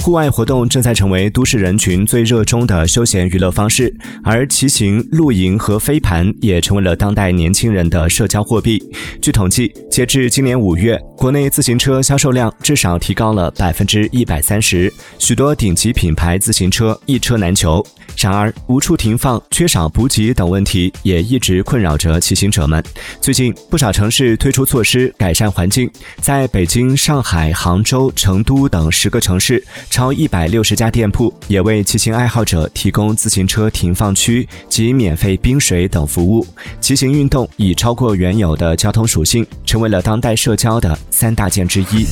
户外活动正在成为都市人群最热衷的休闲娱乐方式，而骑行、露营和飞盘也成为了当代年轻人的社交货币。据统计，截至今年五月，国内自行车销售量至少提高了百分之一百三十，许多顶级品牌自行车一车难求。然而，无处停放、缺少补给等问题也一直困扰着骑行者们。最近，不少城市推出措施改善环境，在北京、上海、杭州、成都等十个城市。超一百六十家店铺也为骑行爱好者提供自行车停放区及免费冰水等服务。骑行运动已超过原有的交通属性，成为了当代社交的三大件之一。